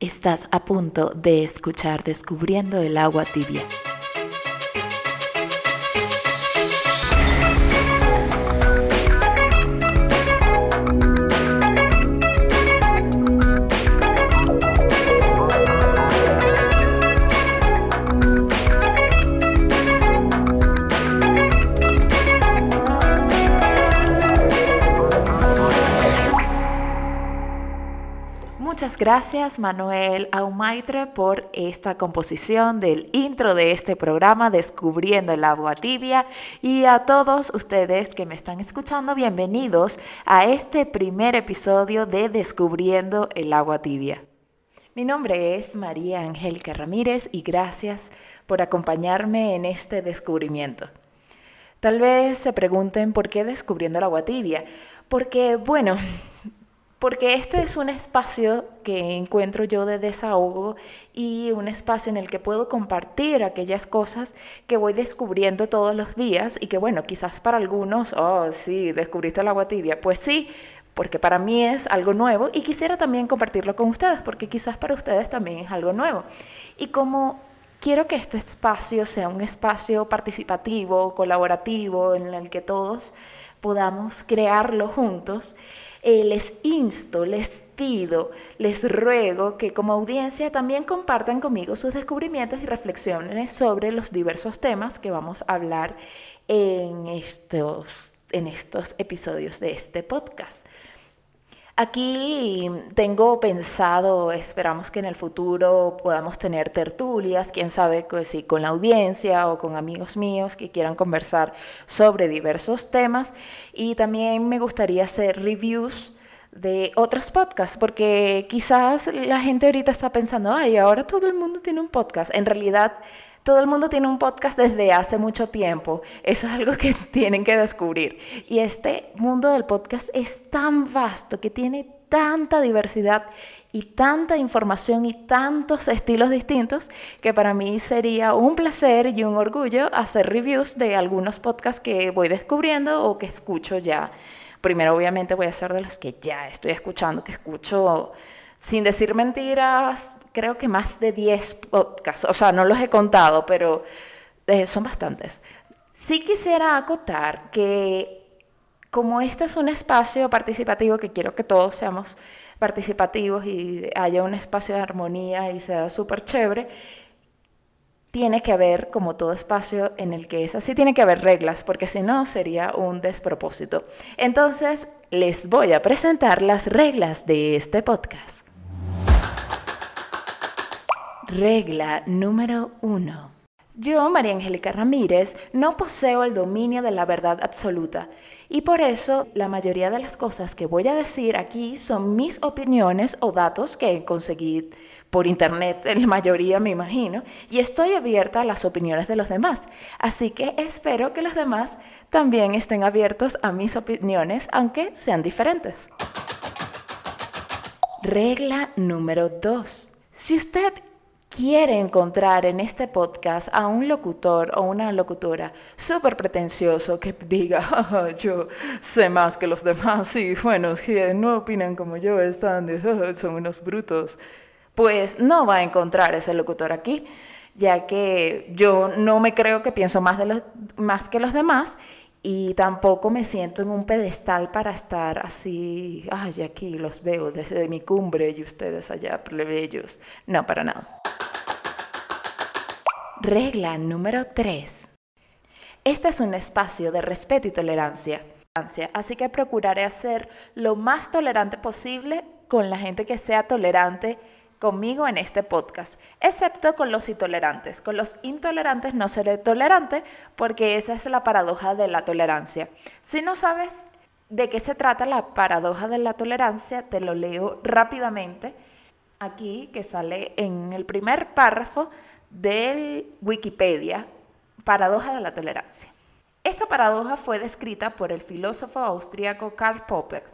Estás a punto de escuchar Descubriendo el agua tibia. Gracias Manuel Aumaitre por esta composición del intro de este programa Descubriendo el agua tibia y a todos ustedes que me están escuchando, bienvenidos a este primer episodio de Descubriendo el agua tibia. Mi nombre es María Angélica Ramírez y gracias por acompañarme en este descubrimiento. Tal vez se pregunten por qué descubriendo el agua tibia. Porque, bueno, porque este es un espacio que encuentro yo de desahogo y un espacio en el que puedo compartir aquellas cosas que voy descubriendo todos los días y que bueno, quizás para algunos, oh sí, descubriste el agua tibia, pues sí, porque para mí es algo nuevo y quisiera también compartirlo con ustedes, porque quizás para ustedes también es algo nuevo. Y como quiero que este espacio sea un espacio participativo, colaborativo, en el que todos podamos crearlo juntos, eh, les insto, les pido, les ruego que como audiencia también compartan conmigo sus descubrimientos y reflexiones sobre los diversos temas que vamos a hablar en estos, en estos episodios de este podcast. Aquí tengo pensado, esperamos que en el futuro podamos tener tertulias, quién sabe pues, si con la audiencia o con amigos míos que quieran conversar sobre diversos temas. Y también me gustaría hacer reviews de otros podcasts, porque quizás la gente ahorita está pensando, ay, ahora todo el mundo tiene un podcast. En realidad todo el mundo tiene un podcast desde hace mucho tiempo. Eso es algo que tienen que descubrir. Y este mundo del podcast es tan vasto que tiene tanta diversidad y tanta información y tantos estilos distintos que para mí sería un placer y un orgullo hacer reviews de algunos podcasts que voy descubriendo o que escucho ya. Primero obviamente voy a hacer de los que ya estoy escuchando, que escucho sin decir mentiras, creo que más de 10 podcasts, o sea, no los he contado, pero eh, son bastantes. Sí quisiera acotar que como este es un espacio participativo, que quiero que todos seamos participativos y haya un espacio de armonía y sea súper chévere, tiene que haber, como todo espacio en el que es así, tiene que haber reglas, porque si no sería un despropósito. Entonces, les voy a presentar las reglas de este podcast. Regla número uno. Yo, María Angélica Ramírez, no poseo el dominio de la verdad absoluta y por eso la mayoría de las cosas que voy a decir aquí son mis opiniones o datos que conseguí por internet, en la mayoría me imagino, y estoy abierta a las opiniones de los demás. Así que espero que los demás también estén abiertos a mis opiniones, aunque sean diferentes. Regla número 2. Si usted quiere encontrar en este podcast a un locutor o una locutora súper pretencioso que diga, yo sé más que los demás y bueno, si no opinan como yo, están, son unos brutos, pues no va a encontrar ese locutor aquí, ya que yo no me creo que pienso más, de los, más que los demás y tampoco me siento en un pedestal para estar así, ay, aquí los veo desde mi cumbre y ustedes allá plebeyos. No, para nada. Regla número 3. Este es un espacio de respeto y tolerancia, así que procuraré ser lo más tolerante posible con la gente que sea tolerante conmigo en este podcast, excepto con los intolerantes. Con los intolerantes no seré tolerante porque esa es la paradoja de la tolerancia. Si no sabes de qué se trata la paradoja de la tolerancia, te lo leo rápidamente aquí, que sale en el primer párrafo del Wikipedia, paradoja de la tolerancia. Esta paradoja fue descrita por el filósofo austríaco Karl Popper.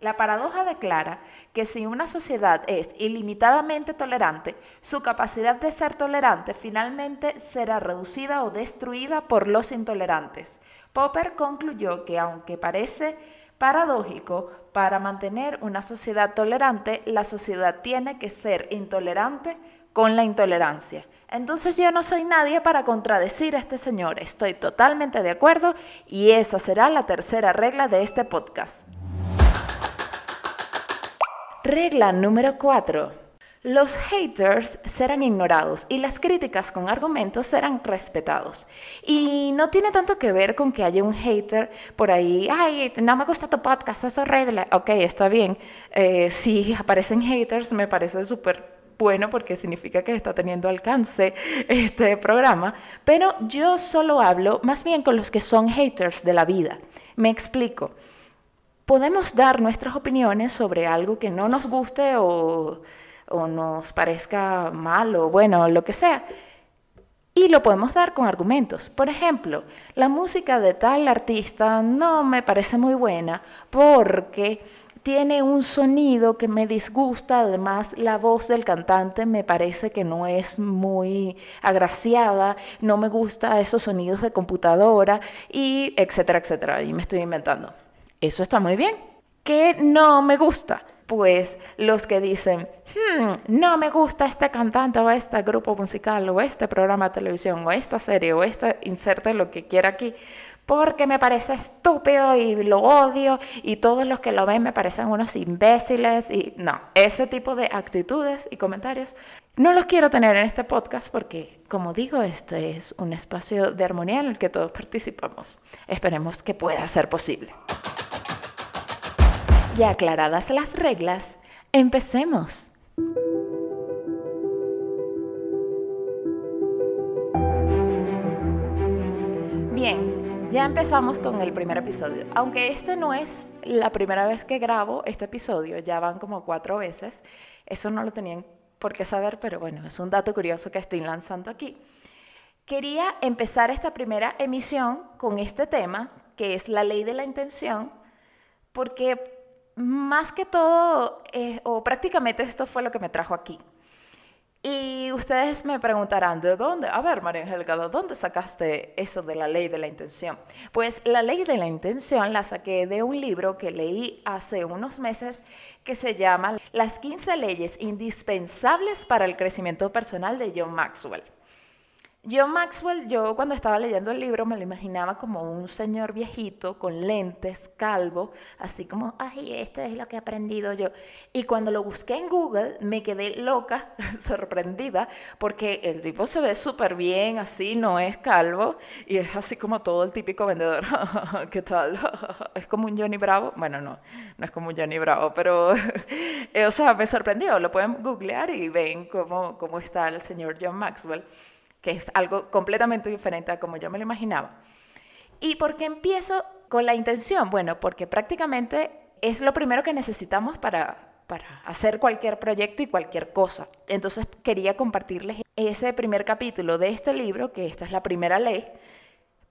La paradoja declara que si una sociedad es ilimitadamente tolerante, su capacidad de ser tolerante finalmente será reducida o destruida por los intolerantes. Popper concluyó que aunque parece Paradójico, para mantener una sociedad tolerante, la sociedad tiene que ser intolerante con la intolerancia. Entonces yo no soy nadie para contradecir a este señor, estoy totalmente de acuerdo y esa será la tercera regla de este podcast. Regla número 4. Los haters serán ignorados y las críticas con argumentos serán respetados. Y no tiene tanto que ver con que haya un hater por ahí, ay, no me gusta tu podcast, es horrible. Ok, está bien. Eh, si aparecen haters, me parece súper bueno porque significa que está teniendo alcance este programa, pero yo solo hablo más bien con los que son haters de la vida. Me explico. Podemos dar nuestras opiniones sobre algo que no nos guste o nos parezca mal o bueno, lo que sea. Y lo podemos dar con argumentos. Por ejemplo, la música de tal artista no me parece muy buena porque tiene un sonido que me disgusta, además la voz del cantante me parece que no es muy agraciada, no me gusta esos sonidos de computadora y etcétera, etcétera. Y me estoy inventando. Eso está muy bien. ¿Qué no me gusta? pues los que dicen, hmm, no me gusta este cantante o este grupo musical o este programa de televisión o esta serie o este, inserte lo que quiera aquí, porque me parece estúpido y lo odio y todos los que lo ven me parecen unos imbéciles y no, ese tipo de actitudes y comentarios no los quiero tener en este podcast porque, como digo, este es un espacio de armonía en el que todos participamos. Esperemos que pueda ser posible. Ya aclaradas las reglas, empecemos. Ya empezamos con el primer episodio. Aunque este no es la primera vez que grabo este episodio, ya van como cuatro veces. Eso no lo tenían por qué saber, pero bueno, es un dato curioso que estoy lanzando aquí. Quería empezar esta primera emisión con este tema, que es la ley de la intención, porque más que todo, eh, o prácticamente esto fue lo que me trajo aquí. Y ustedes me preguntarán, ¿de dónde? A ver, María Angélica, ¿de dónde sacaste eso de la ley de la intención? Pues la ley de la intención la saqué de un libro que leí hace unos meses que se llama Las 15 leyes indispensables para el crecimiento personal de John Maxwell. John Maxwell, yo cuando estaba leyendo el libro me lo imaginaba como un señor viejito con lentes, calvo, así como, ay, esto es lo que he aprendido yo. Y cuando lo busqué en Google me quedé loca, sorprendida, porque el tipo se ve súper bien, así, no es calvo, y es así como todo el típico vendedor. ¿Qué tal? es como un Johnny Bravo. Bueno, no, no es como un Johnny Bravo, pero, eh, o sea, me sorprendió. Lo pueden googlear y ven cómo, cómo está el señor John Maxwell que es algo completamente diferente a como yo me lo imaginaba. ¿Y por qué empiezo con la intención? Bueno, porque prácticamente es lo primero que necesitamos para, para hacer cualquier proyecto y cualquier cosa. Entonces quería compartirles ese primer capítulo de este libro, que esta es la primera ley,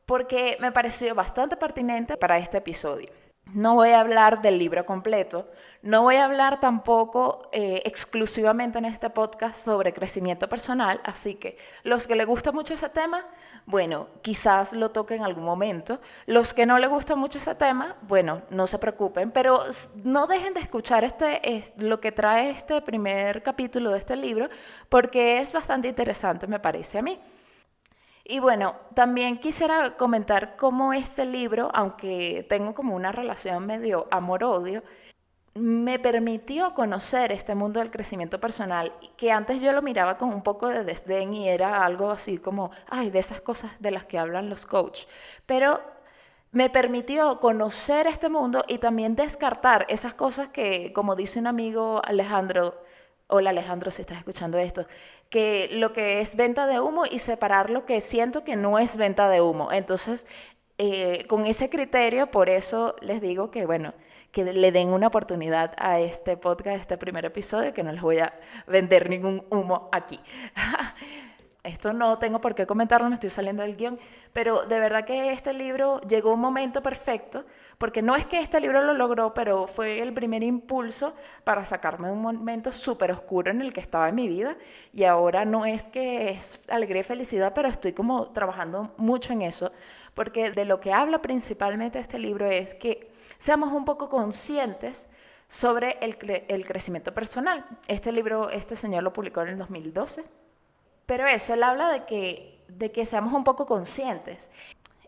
porque me pareció bastante pertinente para este episodio. No voy a hablar del libro completo, no voy a hablar tampoco eh, exclusivamente en este podcast sobre crecimiento personal, así que los que les gusta mucho ese tema, bueno, quizás lo toque en algún momento. Los que no les gusta mucho ese tema, bueno, no se preocupen, pero no dejen de escuchar este, es, lo que trae este primer capítulo de este libro, porque es bastante interesante, me parece a mí. Y bueno, también quisiera comentar cómo este libro, aunque tengo como una relación medio amor-odio, me permitió conocer este mundo del crecimiento personal, que antes yo lo miraba con un poco de desdén y era algo así como, ay, de esas cosas de las que hablan los coaches. Pero me permitió conocer este mundo y también descartar esas cosas que, como dice un amigo Alejandro, hola Alejandro si estás escuchando esto, que lo que es venta de humo y separar lo que siento que no es venta de humo. Entonces, eh, con ese criterio, por eso les digo que, bueno, que le den una oportunidad a este podcast, este primer episodio, que no les voy a vender ningún humo aquí. esto no tengo por qué comentarlo, me estoy saliendo del guion, pero de verdad que este libro llegó un momento perfecto, porque no es que este libro lo logró, pero fue el primer impulso para sacarme de un momento súper oscuro en el que estaba en mi vida, y ahora no es que es alegría y felicidad, pero estoy como trabajando mucho en eso, porque de lo que habla principalmente este libro es que seamos un poco conscientes sobre el, el, crecimiento personal. Este libro, este señor lo publicó en el 2012, pero eso, él habla de que, de que seamos un poco conscientes.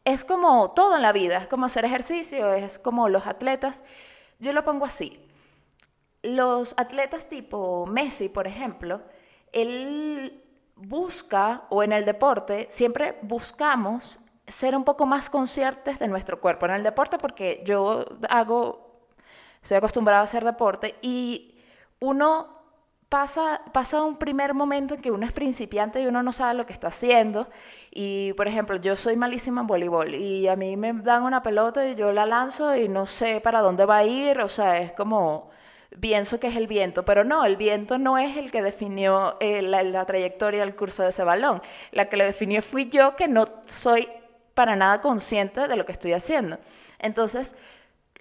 Es como todo en la vida, es como hacer ejercicio, es como los atletas. Yo lo pongo así. Los atletas tipo Messi, por ejemplo, él busca, o en el deporte, siempre buscamos ser un poco más conscientes de nuestro cuerpo. En el deporte, porque yo hago, estoy acostumbrado a hacer deporte y uno pasa, pasa un primer momento en que uno es principiante y uno no sabe lo que está haciendo. Y, por ejemplo, yo soy malísima en voleibol y a mí me dan una pelota y yo la lanzo y no sé para dónde va a ir. O sea, es como pienso que es el viento, pero no, el viento no es el que definió eh, la, trayectoria del curso de ese balón. La que lo definió fui yo, que no soy para nada consciente de lo que estoy haciendo. Entonces,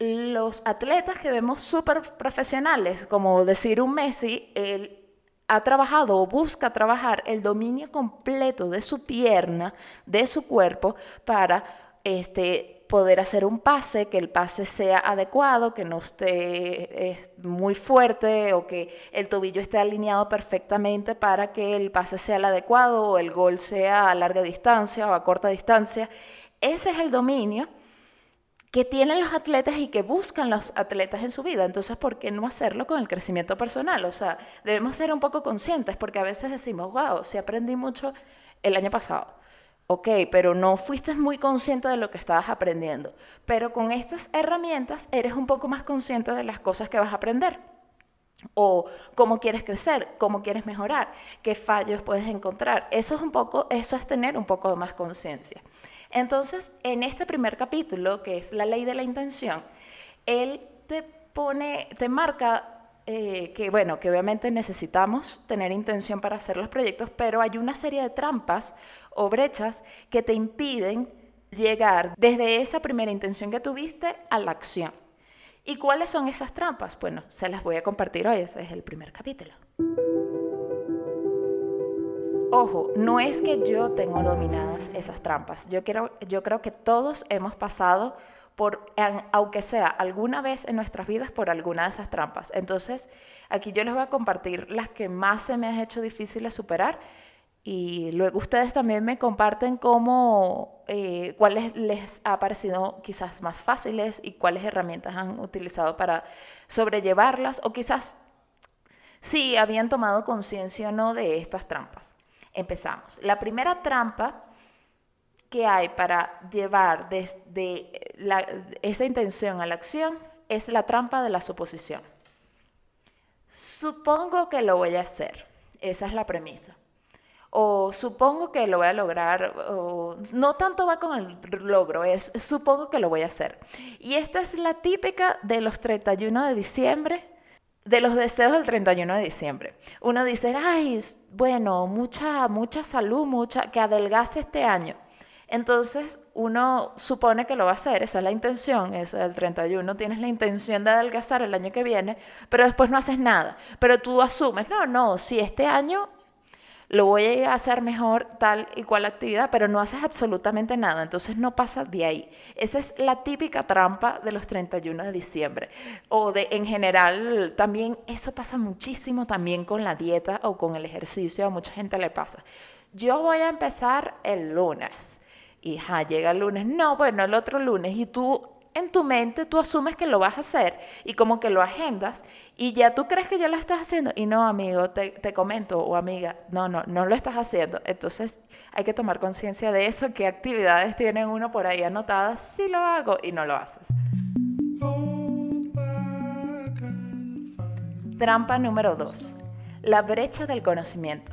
los atletas que vemos súper profesionales, como decir un Messi, él ha trabajado o busca trabajar el dominio completo de su pierna, de su cuerpo, para este, poder hacer un pase, que el pase sea adecuado, que no esté eh, muy fuerte o que el tobillo esté alineado perfectamente para que el pase sea el adecuado o el gol sea a larga distancia o a corta distancia. Ese es el dominio que tienen los atletas y que buscan los atletas en su vida. Entonces, ¿por qué no hacerlo con el crecimiento personal? O sea, debemos ser un poco conscientes porque a veces decimos, wow, sí aprendí mucho el año pasado Ok, pero no fuiste muy consciente de lo que estabas aprendiendo. Pero con estas herramientas eres un poco más consciente de las cosas que vas a aprender. O cómo quieres crecer, cómo quieres mejorar, qué fallos puedes encontrar. Eso es un poco, eso es tener un poco más conciencia. Entonces, en este primer capítulo, que es la ley de la intención, él te pone, te marca eh, que bueno, que obviamente necesitamos tener intención para hacer los proyectos, pero hay una serie de trampas o brechas que te impiden llegar desde esa primera intención que tuviste a la acción. ¿Y cuáles son esas trampas? Bueno, se las voy a compartir hoy, ese es el primer capítulo. Ojo, no es que yo tengo dominadas esas trampas. Yo, quiero, yo creo que todos hemos pasado aunque sea alguna vez en nuestras vidas, por alguna de esas trampas. Entonces, aquí yo les voy a compartir las que más se me han hecho difíciles superar y luego ustedes también me comparten cómo, eh, cuáles les ha parecido quizás más fáciles y cuáles herramientas han utilizado para sobrellevarlas o quizás si habían tomado conciencia o no de estas trampas. Empezamos. La primera trampa que hay para llevar desde esa intención a la acción es la trampa de la suposición. Supongo que lo voy a hacer. Esa es la premisa. O supongo que lo voy a lograr. No tanto va con el logro, es supongo que lo voy a hacer. Y esta es la típica de los 31 de diciembre de los deseos del 31 de diciembre. Uno dice, ay, bueno, mucha, mucha salud, mucha, que adelgace este año. Entonces uno supone que lo va a hacer, esa es la intención, es el 31, tienes la intención de adelgazar el año que viene, pero después no haces nada. Pero tú asumes, no, no, si este año lo voy a hacer mejor tal y cual actividad, pero no haces absolutamente nada, entonces no pasa de ahí. Esa es la típica trampa de los 31 de diciembre. O de en general, también eso pasa muchísimo también con la dieta o con el ejercicio, a mucha gente le pasa. Yo voy a empezar el lunes y ja, llega el lunes, no, bueno, el otro lunes, y tú en tu mente tú asumes que lo vas a hacer y como que lo agendas y ya tú crees que ya lo estás haciendo y no, amigo, te, comento o amiga, no, no, no lo estás haciendo. Entonces hay que tomar conciencia de eso, qué actividades tienen uno por ahí anotadas, si lo hago y no lo haces. Trampa número dos, la brecha del conocimiento.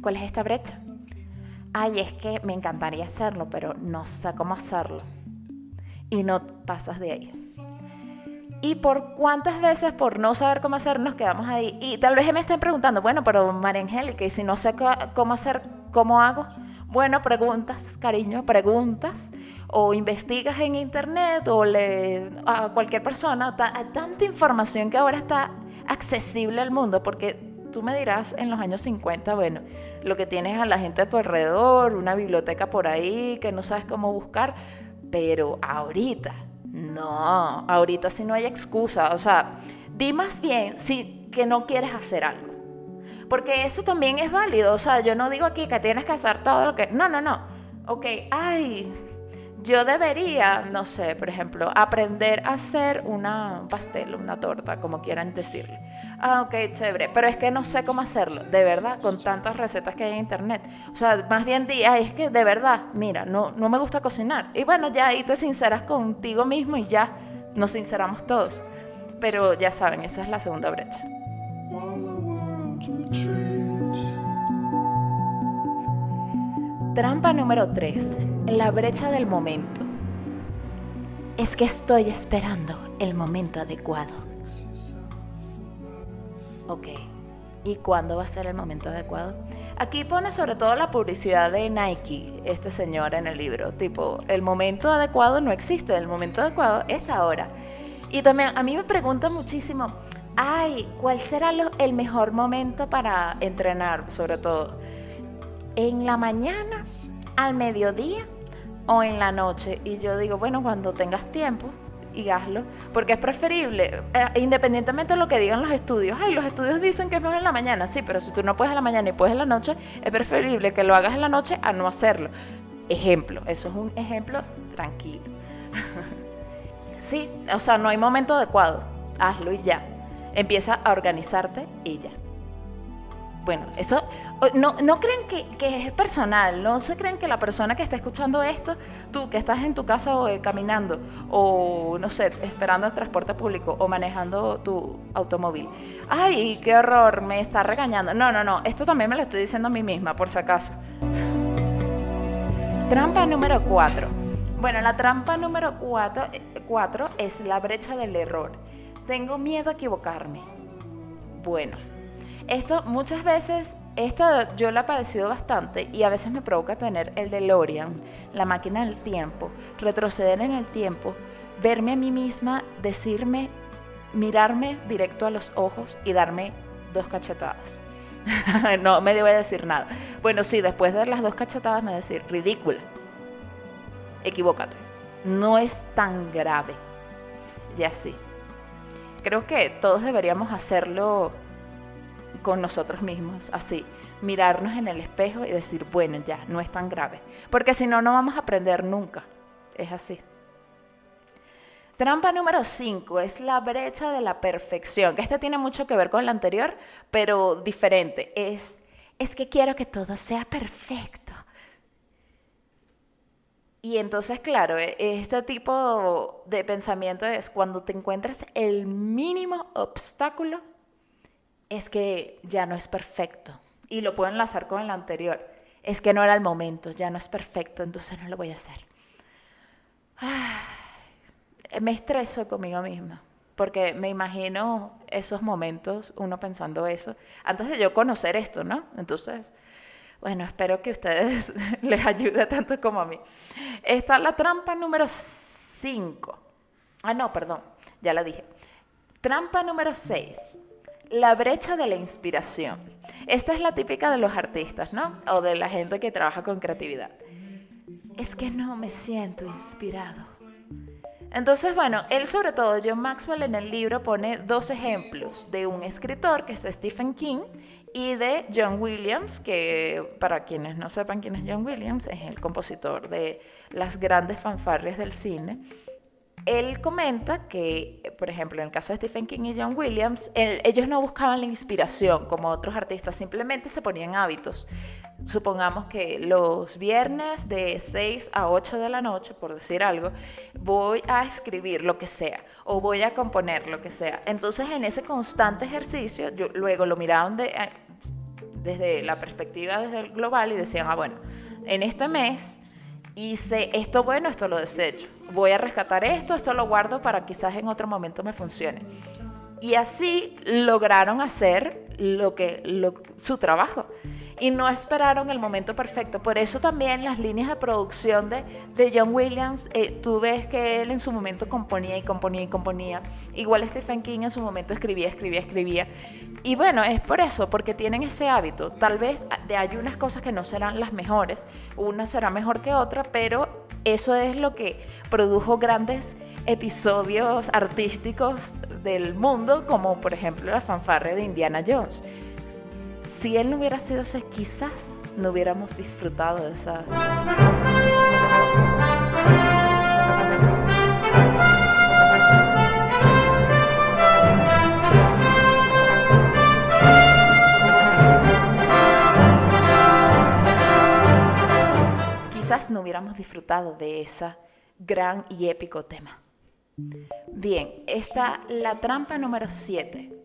¿Cuál es esta brecha? ay, es que me encantaría hacerlo, pero no sé cómo hacerlo. Y no pasas de ahí. ¿Y por cuántas veces por no saber cómo hacer nos quedamos ahí? Y tal vez me estén preguntando, bueno, pero María Angélica, ¿y si no sé cómo hacer, cómo hago? Bueno, preguntas, cariño, preguntas, o investigas en internet o le a cualquier persona, tanta información que ahora está accesible al mundo, porque Tú me dirás en los años 50, bueno, lo que tienes a la gente a tu alrededor, una biblioteca por ahí que no sabes cómo buscar, pero ahorita No, ahorita sí no hay excusa. O sea, di más bien si que no quieres hacer algo. Porque eso también es válido. O sea, yo no digo aquí que tienes que hacer todo lo que... No, no, no. Ok, ay, yo debería, no sé, por ejemplo, aprender a hacer una, un pastel, una torta, como quieran decirle. Ah, ok, chévere, pero es que no sé cómo hacerlo, de verdad, con tantas recetas que hay en internet. O sea, más bien di, ay, es que de verdad, mira, no, no me gusta cocinar. Y bueno, ya ahí te sinceras contigo mismo y ya nos sinceramos todos. Pero ya saben, esa es la segunda brecha. Trampa número 3. La brecha del momento. Es que estoy esperando el momento adecuado. Ok. ¿Y cuándo va a ser el momento adecuado? Aquí pone sobre todo la publicidad de Nike, este señor en el libro. Tipo, el momento adecuado no existe, el momento adecuado es ahora. Y también a mí me preguntan muchísimo, ay, ¿cuál será el mejor momento para entrenar, sobre todo? En la mañana, al mediodía o en la noche. Y yo digo, bueno, cuando tengas tiempo y hazlo, porque es preferible, eh, independientemente de lo que digan los estudios. Ay, los estudios dicen que es mejor en la mañana, sí, pero si tú no puedes en la mañana y puedes en la noche, es preferible que lo hagas en la noche a no hacerlo. Ejemplo, eso es un ejemplo tranquilo. sí, o sea, no hay momento adecuado, hazlo y ya. Empieza a organizarte y ya. Bueno, eso no, no creen que, es personal, no se creen que la persona que está escuchando esto, tú que estás en tu casa o eh, caminando o no sé, esperando el transporte público o manejando tu automóvil. Ay, qué horror, me está regañando. No, no, no, esto también me lo estoy diciendo a mí misma, por si acaso. Trampa número 4. Bueno, la trampa número 4 eh, es la brecha del error. Tengo miedo a equivocarme. Bueno, esto muchas veces, esta yo la he padecido bastante y a veces me provoca tener el DeLorean, la máquina del tiempo, retroceder en el tiempo, verme a mí misma, decirme, mirarme directo a los ojos y darme dos cachetadas. no me debo decir nada. Bueno, sí, después de las dos cachetadas me decir, ridícula, equivócate, no es tan grave. Y así. Creo que todos deberíamos hacerlo con nosotros mismos, así, mirarnos en el espejo y decir, bueno, ya, no es tan grave, porque si no, no vamos a aprender nunca, es así. Trampa número 5 es la brecha de la perfección, que este tiene mucho que ver con la anterior, pero diferente. Es, es que quiero que todo sea perfecto. Y entonces, claro, e, este tipo de pensamiento es cuando te encuentras el mínimo obstáculo es que ya no es perfecto. Y lo puedo enlazar con el anterior. Es que no era el momento, ya no es perfecto, entonces no lo voy a hacer. me estreso conmigo misma, porque me imagino esos momentos, uno pensando eso, antes de yo conocer esto, ¿no? Entonces, bueno, espero que ustedes les ayude tanto como a mí. Está la trampa número 5. Ah, no, perdón, ya la dije. Trampa número 6 la brecha de la inspiración. Esta es la típica de los artistas, ¿no? O de la gente que trabaja con creatividad. Es que no me siento inspirado. Entonces, bueno, él sobre todo, John Maxwell en el libro pone dos ejemplos de un escritor que es Stephen King y de John Williams, que para quienes no sepan quién es John Williams, es el compositor de las grandes fanfarrias del cine él comenta que, por ejemplo, en el caso de Stephen King y John Williams, ellos no buscaban la inspiración como otros artistas, simplemente se ponían hábitos. Supongamos que los viernes de 6 a 8 de la noche, por decir algo, voy a escribir lo que sea o voy a componer lo que sea. Entonces, en ese constante ejercicio, luego lo miraban eh, desde la perspectiva desde el global y decían, ah, bueno, en este mes hice esto bueno, esto lo desecho. Voy a rescatar esto, esto lo guardo para quizás en otro momento me funcione. Y así lograron hacer lo que, su trabajo y no esperaron el momento perfecto. Por eso también las líneas de producción de, de John Williams, eh, tú ves que él en su momento componía y componía y componía. Igual Stephen King en su momento escribía, escribía, escribía. Y bueno, es por eso, porque tienen ese hábito. Tal vez de, hay unas cosas que no serán las mejores, una será mejor que otra, pero eso es lo que produjo grandes episodios artísticos del mundo, como por ejemplo la fanfarre de Indiana Jones. Si él no hubiera sido ese, quizás no hubiéramos disfrutado de esa... quizás no hubiéramos disfrutado de ese gran y épico tema. Bien, está la trampa número 7,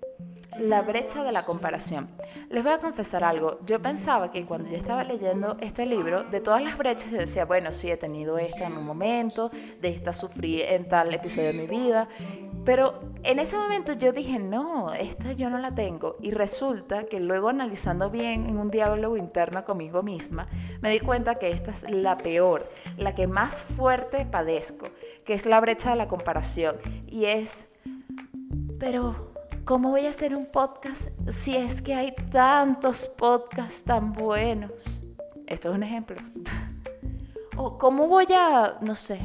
la brecha de la comparación. Les voy a confesar algo, yo pensaba que cuando yo estaba leyendo este libro, de todas las brechas yo decía, bueno, sí, he tenido esta en un momento, de esta sufrí en tal episodio de mi vida, pero en ese momento yo dije, no, esta yo no la tengo. Y resulta que luego analizando bien en un diálogo interno conmigo misma, me di cuenta que esta es la peor, la que más fuerte padezco, que es la brecha de la comparación. Y es, pero ¿Cómo voy a hacer un podcast si es que hay tantos podcasts tan buenos? Esto es un ejemplo. ¿O cómo voy a, no sé,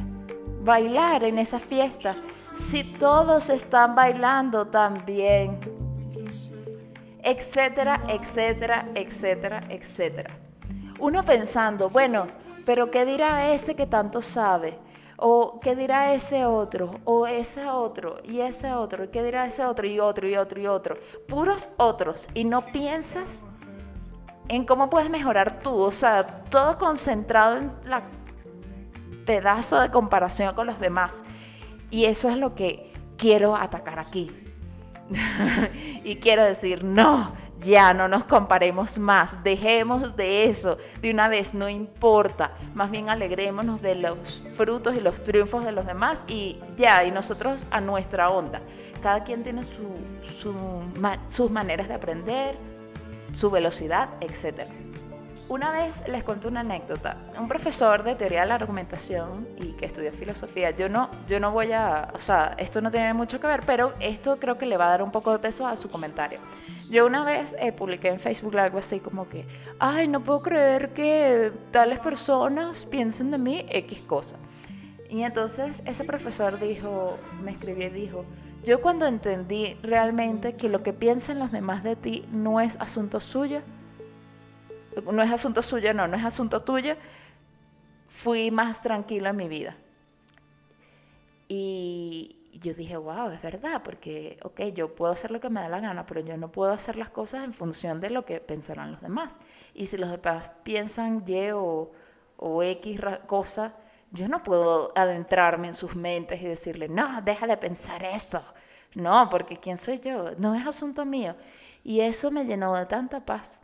bailar en esa fiesta si todos están bailando también? Etcétera, etcétera, etcétera, etcétera. Uno pensando, bueno, pero ¿qué dirá ese que tanto sabe? O qué dirá ese otro, o ese otro, y ese otro, qué dirá ese otro, y otro, y otro, y otro. Puros otros. Y no piensas en cómo puedes mejorar tú. O sea, todo concentrado en la pedazo de comparación con los demás. Y eso es lo que quiero atacar aquí. y quiero decir, no, ya no nos comparemos más, dejemos de eso de una vez, no importa, más bien alegrémonos de los frutos y los triunfos de los demás y ya, y nosotros a nuestra onda. Cada quien tiene sus maneras de aprender, su velocidad, etc. Una vez les cuento una anécdota. Un profesor de teoría de la argumentación y que estudia filosofía, yo no, yo no voy a, o sea, esto no tiene mucho que ver, pero esto creo que le va a dar un poco de peso a su comentario. Yo una vez eh, publiqué en Facebook algo así como que, ay, no puedo creer que tales personas piensen de mí X cosa. Y entonces ese profesor dijo, me escribió y dijo, yo cuando entendí realmente que lo que piensan los demás de ti no es asunto suyo, no es asunto suyo, no, no es asunto tuyo, fui más tranquilo en mi vida. Y, yo dije, wow, es verdad, porque, ok, yo puedo hacer lo que me da la gana, pero yo no puedo hacer las cosas en función de lo que pensarán los demás. Y si los demás piensan Y o, o X cosa, yo no puedo adentrarme en sus mentes y decirle, no, deja de pensar eso. No, porque ¿quién soy yo? No es asunto mío. Y eso me llenó de tanta paz.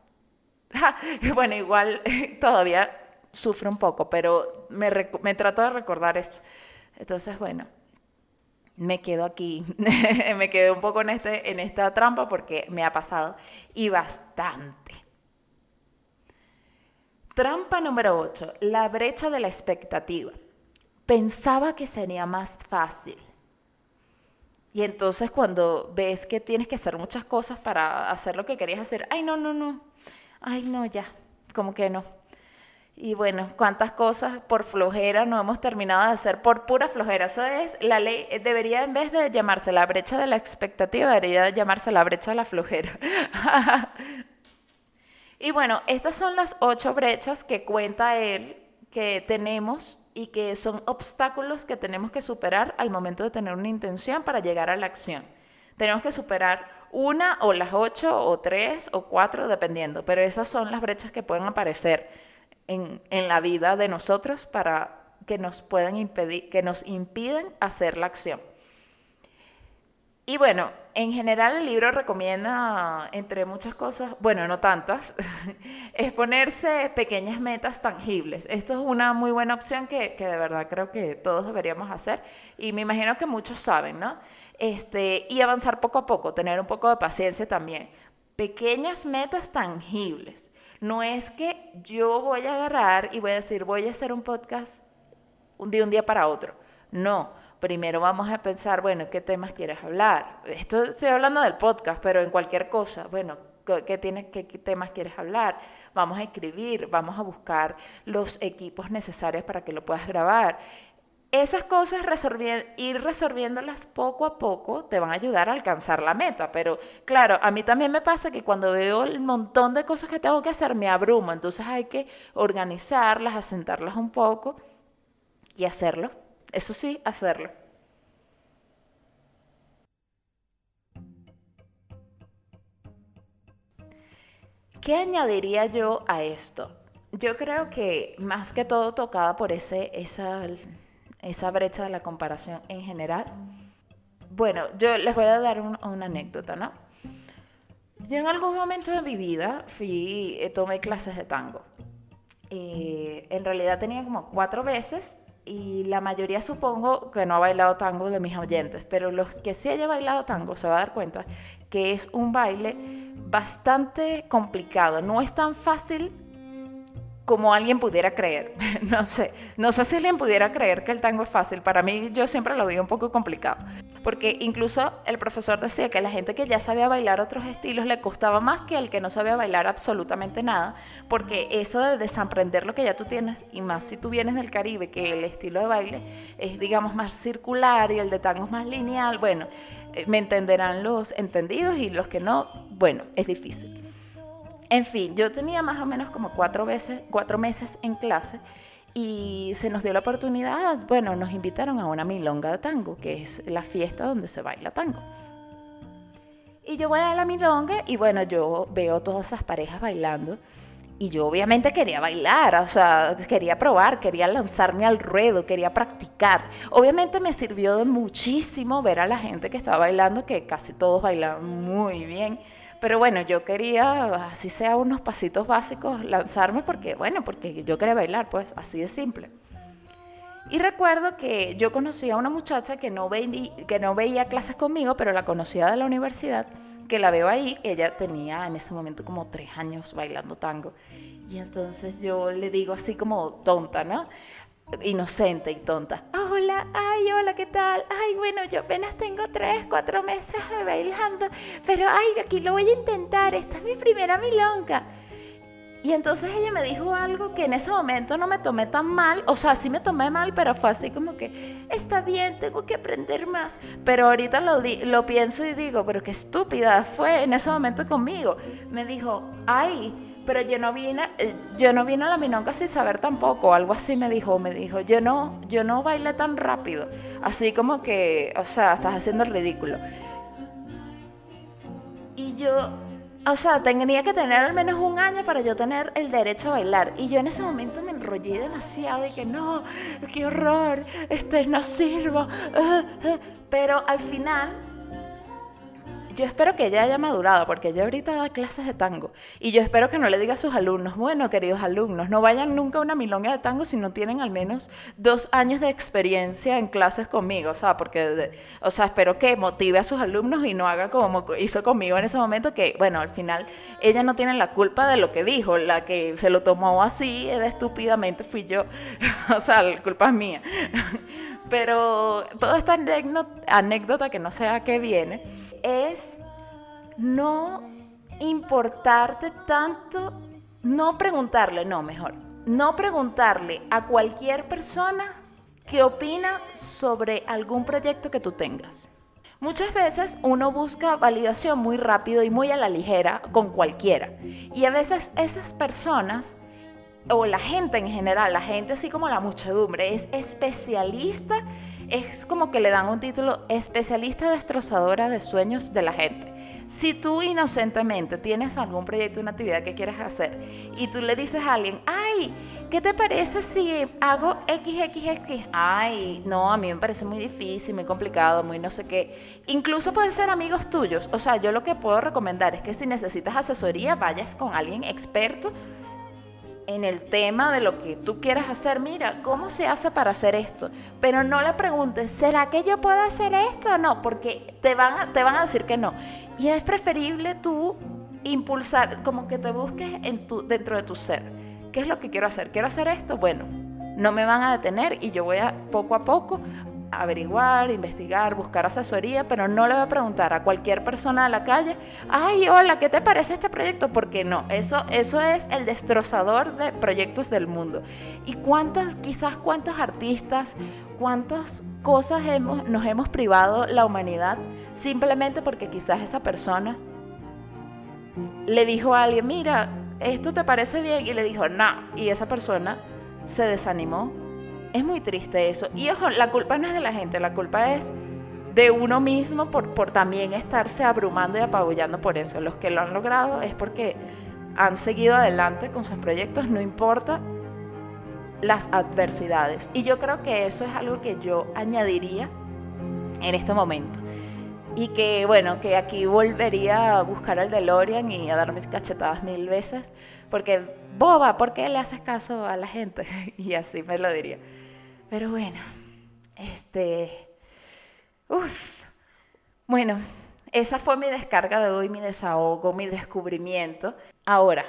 bueno, igual todavía sufro un poco, pero me, me trato de recordar eso. Entonces, bueno, me quedo aquí, me quedo un poco en, este, en esta trampa porque me ha pasado y bastante. Trampa número 8, la brecha de la expectativa. Pensaba que sería más fácil. Y entonces cuando ves que tienes que hacer muchas cosas para hacer lo que querías hacer, ay, no, no, no, ay, no, ya, como que no. Y bueno, cuántas cosas por flojera no hemos terminado de hacer por pura flojera. Eso es, la ley debería en vez de llamarse la brecha de la expectativa, debería llamarse la brecha de la flojera. y bueno, estas son las ocho brechas que cuenta él que tenemos y que son obstáculos que tenemos que superar al momento de tener una intención para llegar a la acción. Tenemos que superar una o las ocho o tres o cuatro, dependiendo, pero esas son las brechas que pueden aparecer en, la vida de nosotros para que nos puedan impedir, que nos impiden hacer la acción. Y bueno, en general el libro recomienda, entre muchas cosas, bueno, no tantas, es ponerse pequeñas metas tangibles. Esto es una muy buena opción que, que, de verdad creo que todos deberíamos hacer y me imagino que muchos saben, ¿no? Este, y avanzar poco a poco, tener un poco de paciencia también. Pequeñas metas tangibles. No es que yo voy a agarrar y voy a decir, voy a hacer un podcast de un día para otro. No, primero vamos a pensar, bueno, ¿qué temas quieres hablar? Esto estoy hablando del podcast, pero en cualquier cosa, bueno, ¿qué, qué temas quieres hablar? Vamos a escribir, vamos a buscar los equipos necesarios para que lo puedas grabar esas cosas, ir resolviéndolas poco a poco, te van a ayudar a alcanzar la meta. Pero claro, a mí también me pasa que cuando veo el montón de cosas que tengo que hacer, me abrumo. Entonces hay que organizarlas, asentarlas un poco y hacerlo. Eso sí, hacerlo. ¿Qué añadiría yo a esto? Yo creo que más que todo tocada por ese, esa, esa brecha de la comparación en general. Bueno, yo les voy a dar una anécdota, ¿no? Yo en algún momento de mi vida fui, eh, tomé clases de tango. Eh, en realidad tenía como cuatro veces y la mayoría supongo que no ha bailado tango de mis oyentes, pero los que sí haya bailado tango se va a dar cuenta que es un baile bastante complicado. No es tan fácil como alguien pudiera creer. No sé, no sé si alguien pudiera creer que el tango es fácil. Para mí yo siempre lo vi un poco complicado. Porque incluso el profesor decía que a la gente que ya sabía bailar otros estilos le costaba más que al que no sabía bailar absolutamente nada. Porque eso de desaprender lo que ya tú tienes, y más si tú vienes del Caribe, que el estilo de baile es digamos más circular y el de tango es más lineal, bueno, eh, me entenderán los entendidos y los que no, bueno, es difícil. En fin, yo tenía más o menos como cuatro, veces, cuatro meses en clase y se nos dio la oportunidad, bueno, nos invitaron a una milonga de tango, que es la fiesta donde se baila tango. Y yo voy a la milonga y bueno, yo veo todas esas parejas bailando y yo obviamente quería bailar, o sea, quería probar, quería lanzarme al ruedo, quería practicar. Obviamente me sirvió de muchísimo ver a la gente que estaba bailando, que casi todos bailaban muy bien. Pero bueno, yo quería, así sea unos pasitos básicos, lanzarme porque, bueno, porque yo quería bailar, pues así de simple. Y recuerdo que yo conocí a una muchacha que no, veía, que no veía clases conmigo, pero la conocía de la universidad, que la veo ahí, ella tenía en ese momento como tres años bailando tango. Y entonces yo le digo así como tonta, ¿no? Inocente y tonta. Hola, ay, hola, ¿qué tal? Ay, bueno, yo apenas tengo tres, cuatro meses bailando, pero ay, aquí lo voy a intentar, esta es mi primera milonga. Y entonces ella me dijo algo que en ese momento no me tomé tan mal, o sea, sí me tomé mal, pero fue así como que, está bien, tengo que aprender más. Pero ahorita lo, lo pienso y digo, pero qué estúpida fue en ese momento conmigo. Me dijo, ay, pero yo no vine, eh, yo no vine a la minonga sin saber tampoco, algo así me dijo, me dijo, yo no, yo no bailé tan rápido, así como que, o sea, estás haciendo el ridículo. Y yo, o sea, tenía que tener al menos un año para yo tener el derecho a bailar. Y yo en ese momento me enrollé demasiado y que no, qué horror, este no sirvo. Ah, ah". Pero al final yo espero que ella haya madurado, porque ella ahorita da clases de tango. Y yo espero que no le diga a sus alumnos, bueno, queridos alumnos, no vayan nunca a una milonga de tango si no tienen al menos dos años de experiencia en clases conmigo. O sea, porque, o sea, espero que motive a sus alumnos y no haga como hizo conmigo en ese momento, que, bueno, al final ella no tiene la culpa de lo que dijo, la que se lo tomó así, de estúpidamente fui yo. o sea, la culpa es mía. Pero toda esta anécdota, que no sé a qué viene, es no importarte tanto, no preguntarle, no, mejor, no preguntarle a cualquier persona qué opina sobre algún proyecto que tú tengas. Muchas veces uno busca validación muy rápido y muy a la ligera con cualquiera. Y a veces esas personas o la gente en general, la gente así como la muchedumbre, es especialista, es como que le dan un título especialista destrozadora de sueños de la gente. Si tú inocentemente tienes algún proyecto, una actividad que quieres hacer y tú le dices a alguien, ay, ¿qué te parece si hago XXX? Ay, no, a mí me parece muy difícil, muy complicado, muy no sé qué. Incluso pueden ser amigos tuyos. O sea, yo lo que puedo recomendar es que si necesitas asesoría, vayas con alguien experto en el tema de lo que tú quieras hacer, mira, ¿cómo se hace para hacer esto? Pero no le preguntes, ¿será que yo puedo hacer esto? No, porque te van a, te van a decir que no. Y es preferible tú impulsar, como que te busques en tu, dentro de tu ser. ¿Qué es lo que quiero hacer? ¿Quiero hacer esto? Bueno, no me van a detener y yo voy a poco a poco averiguar, investigar, buscar asesoría, pero no le voy a preguntar a cualquier persona de la calle, ay, hola, ¿qué te parece este proyecto? Porque no, eso, eso es el destrozador de proyectos del mundo. ¿Y cuántas, quizás cuántos artistas, cuántas cosas hemos, nos hemos privado la humanidad simplemente porque quizás esa persona le dijo a alguien, mira, ¿esto te parece bien? Y le dijo, no, y esa persona se desanimó es muy triste eso. Y la culpa no es de la gente, la culpa es de uno mismo por, por también estarse abrumando y apabullando por eso. Los que lo han logrado es porque han seguido adelante con sus proyectos, no importa las adversidades. Y yo creo que eso es algo que yo añadiría en este momento. Y que bueno, que aquí volvería a buscar al DeLorean y a dar mis cachetadas mil veces, porque boba, ¿por qué le haces caso a la gente? Y así me lo diría. Pero bueno, este... Uf. Bueno, esa fue mi descarga de hoy, mi desahogo, mi descubrimiento. Ahora,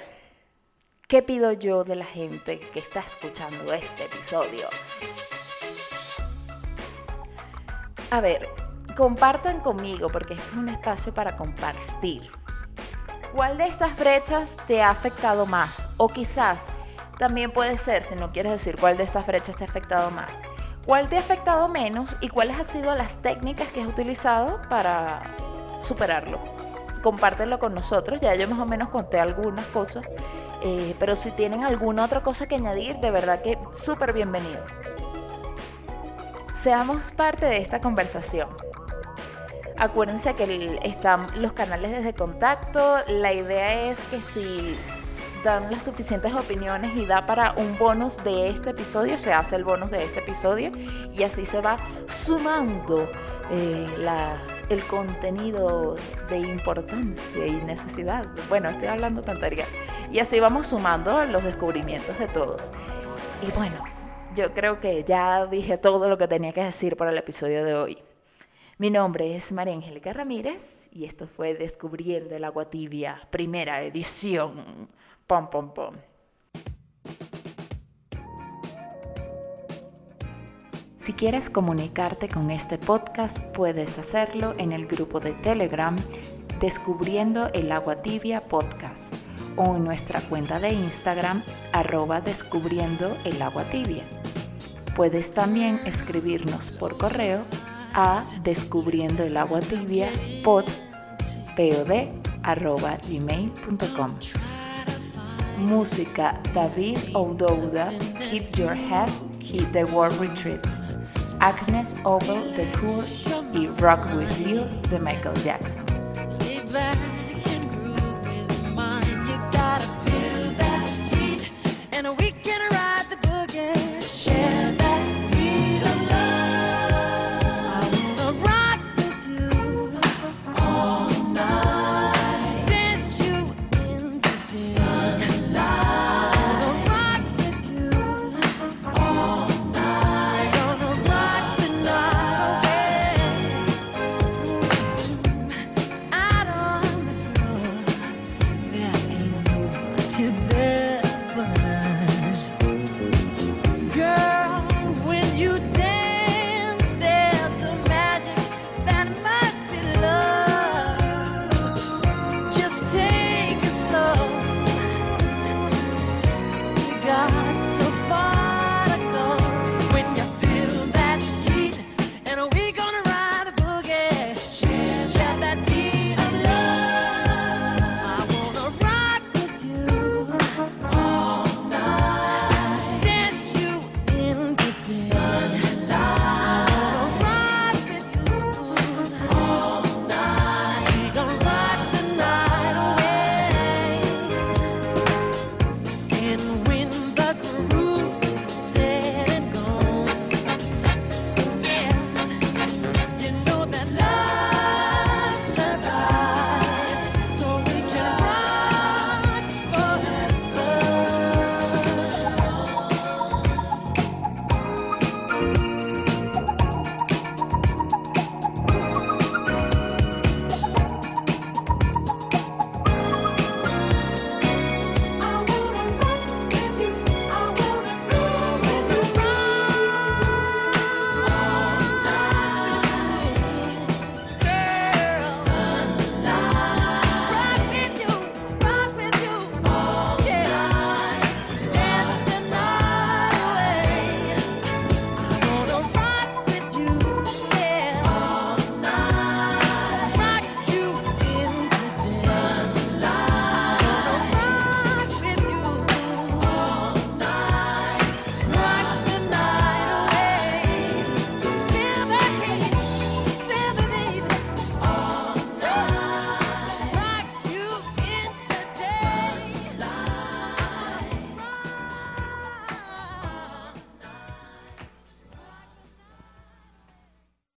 ¿qué pido yo de la gente que está escuchando este episodio? A ver, compartan conmigo porque este es un espacio para compartir. ¿Cuál de estas brechas te ha afectado más? O quizás también puede ser, si no quieres decir cuál de estas brechas te ha afectado más, cuál te ha afectado menos y cuáles han sido las técnicas que has utilizado para superarlo. Compártelo con nosotros, ya yo más o menos conté algunas cosas, eh, pero si tienen alguna otra cosa que añadir, de verdad que súper bienvenido. Seamos parte de esta conversación. Acuérdense que están los canales desde contacto. La idea es que si dan las suficientes opiniones y da para un bonus de este episodio, se hace el bonus de este episodio y así se va sumando eh, el contenido de importancia y necesidad. Bueno, estoy hablando tonterías. Y así vamos sumando los descubrimientos de todos. Y bueno, yo creo que ya dije todo lo que tenía que decir para el episodio de hoy. Mi nombre es María Angélica Ramírez y esto fue Descubriendo el agua tibia, primera edición. Pom, pom, pom. Si quieres comunicarte con este podcast, puedes hacerlo en el grupo de Telegram Descubriendo el Agua Tibia Podcast o en nuestra cuenta de Instagram arroba Descubriendo el Agua Tibia. Puedes también escribirnos por correo a descubriendo el agua tibia pod, arroba gmail.com música David Oudouda, Keep Your Head, Keep the World Retreats, Agnes Obel, The Cool y Rock With You de Michael Jackson.